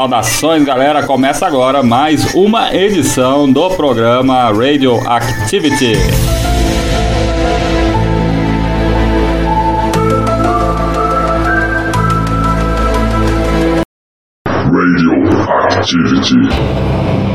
Saudações, galera! Começa agora mais uma edição do programa Radioactivity. Radioactivity. through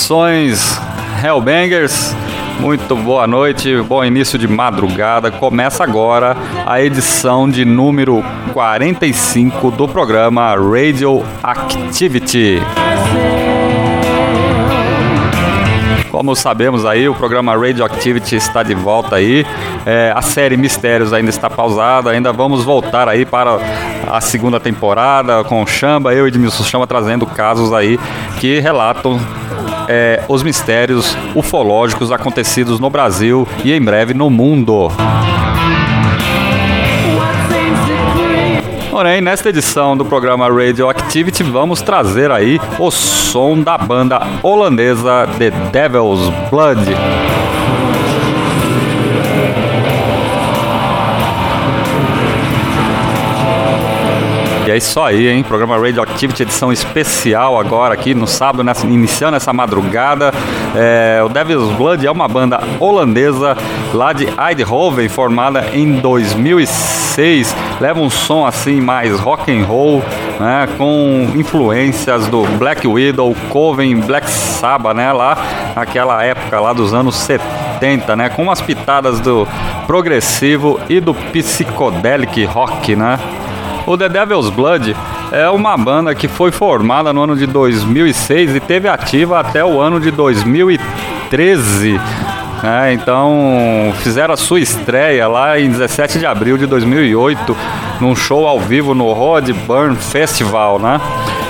Saudações, Hellbangers! Muito boa noite, bom início de madrugada. Começa agora a edição de número 45 do programa Radioactivity. Como sabemos aí, o programa Radioactivity está de volta aí. É, a série Mistérios ainda está pausada. Ainda vamos voltar aí para a segunda temporada com o Chamba, eu e Edmilson Chamba trazendo casos aí que relatam é, os mistérios ufológicos acontecidos no Brasil e em breve no mundo. Porém, nesta edição do programa Radioactivity, vamos trazer aí o som da banda holandesa The Devil's Blood. E é isso aí, hein? Programa Radioactivity, edição especial agora aqui no sábado, nessa- iniciando essa madrugada. É, o Devil's Blood é uma banda holandesa lá de Eindhoven, formada em 2006. Leva um som assim mais rock and roll, né? Com influências do Black Widow, Coven, Black Sabbath, né? Lá naquela época lá dos anos 70, né? Com umas pitadas do progressivo e do psicodelic rock, né? O The Devil's Blood é uma banda que foi formada no ano de 2006 e teve ativa até o ano de 2013. né? então fizeram a sua estreia lá em 17 de abril de 2008 num show ao vivo no Rod Burn Festival, né?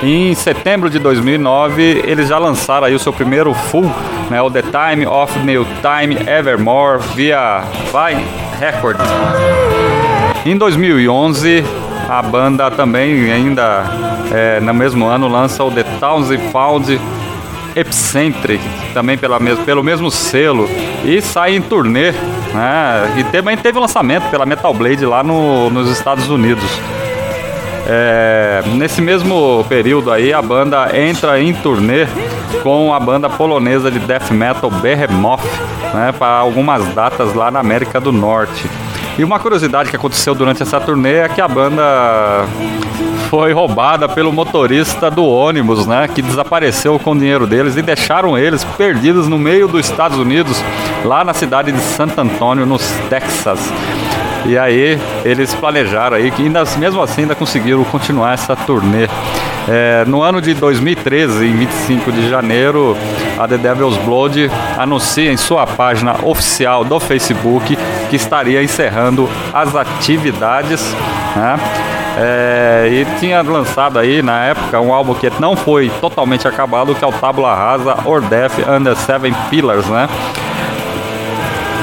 Em setembro de 2009 eles já lançaram aí o seu primeiro full, né? O The Time of New Time Evermore via Vine Records. Em 2011, a banda também, ainda é, no mesmo ano, lança o The Towns Found Eccentric, também pela mes pelo mesmo selo, e sai em turnê. Né? E também teve lançamento pela Metal Blade lá no- nos Estados Unidos. É, nesse mesmo período aí, a banda entra em turnê com a banda polonesa de death metal Behemoth, né, para algumas datas lá na América do Norte. E uma curiosidade que aconteceu durante essa turnê é que a banda foi roubada pelo motorista do ônibus, né, que desapareceu com o dinheiro deles e deixaram eles perdidos no meio dos Estados Unidos, lá na cidade de Santo Antônio, nos Texas. E aí eles planejaram aí que ainda, mesmo assim ainda conseguiram continuar essa turnê. É, no ano de 2013, em 25 de janeiro, a The Devil's Blood anuncia em sua página oficial do Facebook que estaria encerrando as atividades. Né? É, e tinha lançado aí na época um álbum que não foi totalmente acabado, que é o Tabula Rasa or Death Under Seven Pillars, né?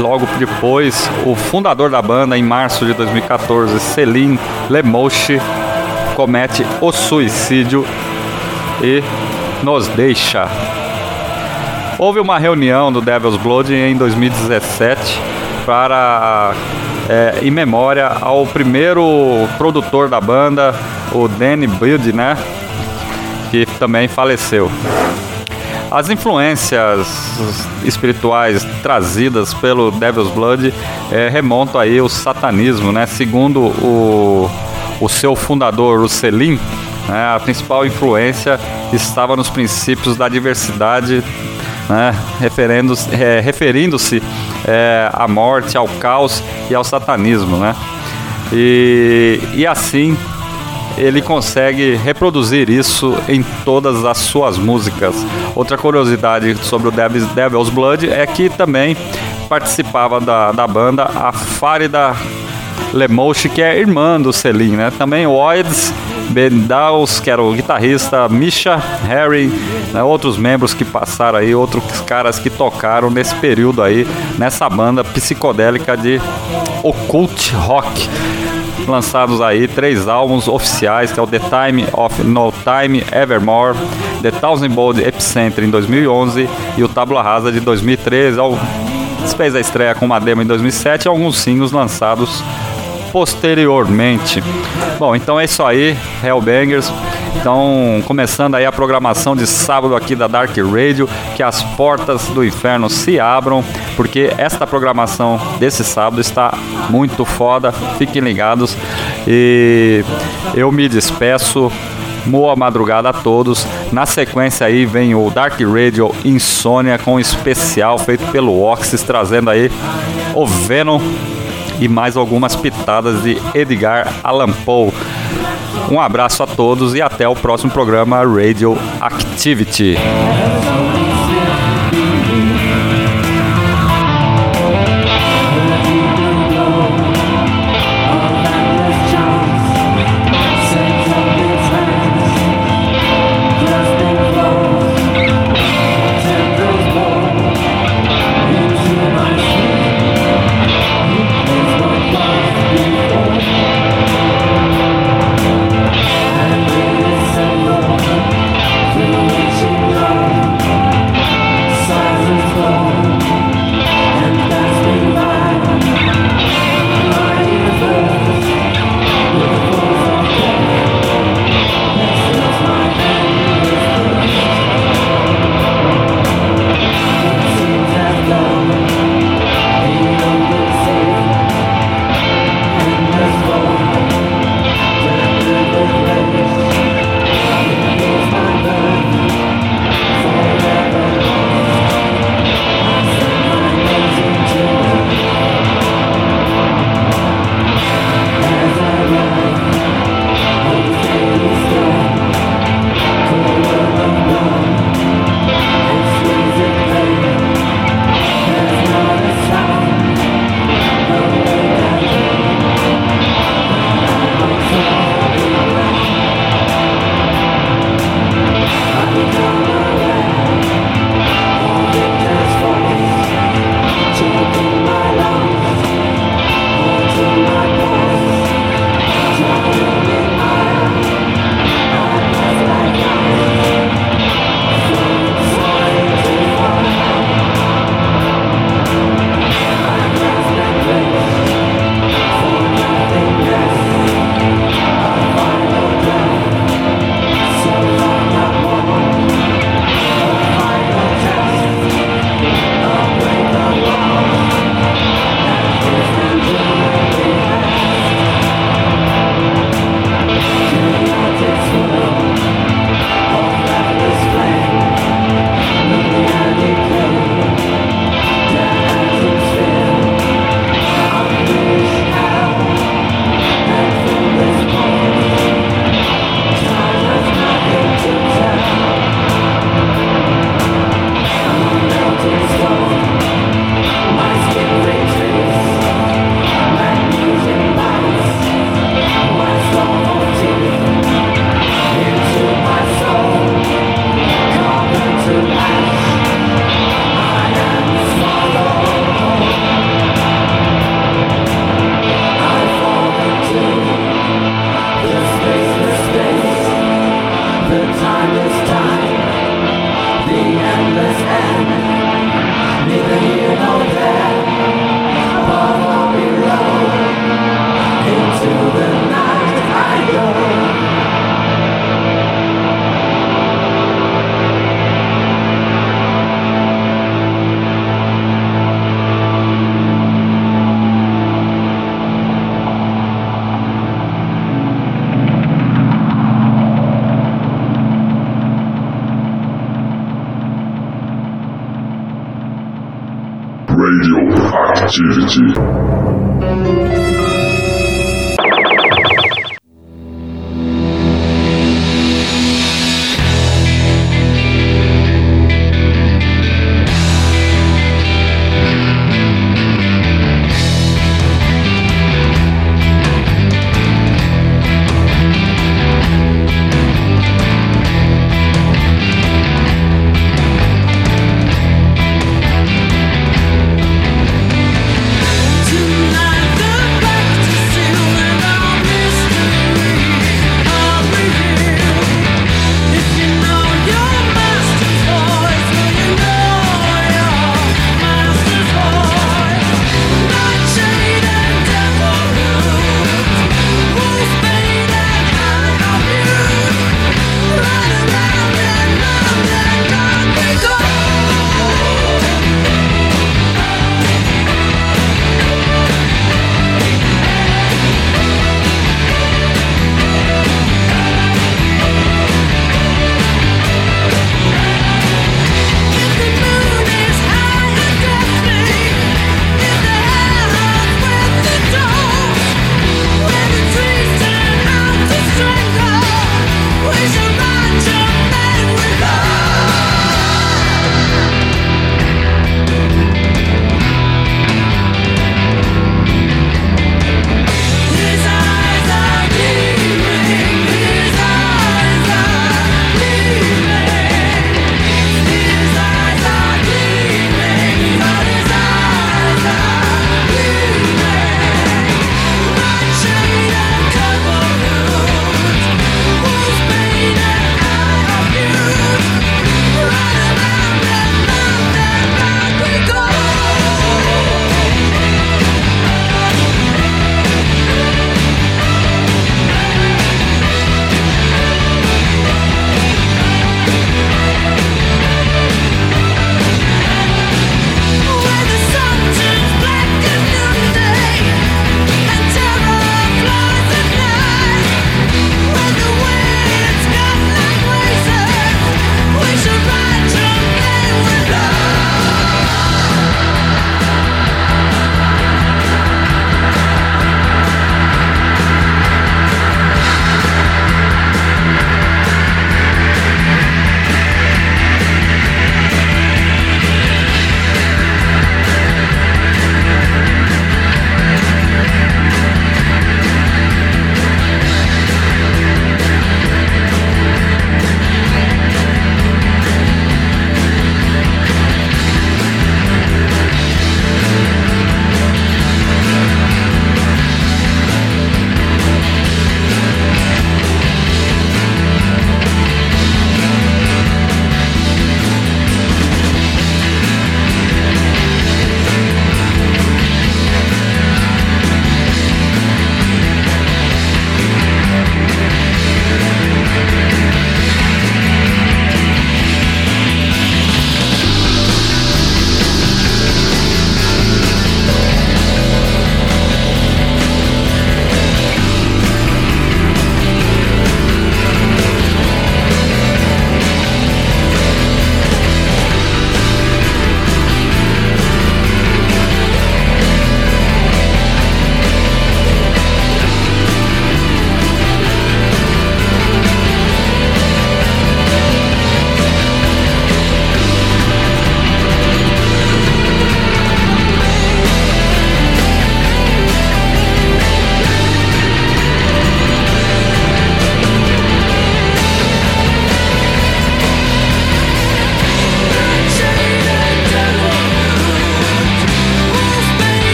Logo depois, o fundador da banda, em março de 2014, Celine Lemouche, comete o suicídio e nos deixa. Houve uma reunião do Devil's Blood em 2017 para é, em memória ao primeiro produtor da banda, o Danny Build, né? Que também faleceu. As influências espirituais trazidas pelo Devil's Blood eh, remontam aí ao satanismo, né? Segundo o, o seu fundador, o Selim, né? a principal influência estava nos princípios da diversidade, né? Eh, referindo-se eh, à morte, ao caos e ao satanismo, né? E, e assim ele consegue reproduzir isso em todas as suas músicas. Outra curiosidade sobre o Devil's, Devil's Blood é que também participava da, da banda a Farida Lemouche, que é irmã do Selim, né? Também o Oids Ben Dawes, que era o guitarrista, Misha Harry, né? outros membros que passaram aí, outros caras que tocaram nesse período aí, nessa banda psicodélica de occult rock lançados aí três álbuns oficiais, que é o The Time of No Time Evermore, The Thousand Bold Epicenter em 2011 e o Tabula Rasa de 2013. Al- Fez a estreia com uma demo em 2007 e alguns singles lançados posteriormente. Bom, então é isso aí, Hellbangers. Então, começando aí a programação de sábado aqui da Dark Radio, que as portas do inferno se abram, porque esta programação desse sábado está muito foda. Fiquem ligados e eu me despeço. Boa madrugada a todos. Na sequência aí vem o Dark Radio Insônia com um especial feito pelo Oxys, trazendo aí o Venom e mais algumas pitadas de Edgar Allan Poe. Um abraço a todos e até o próximo programa Radio Activity.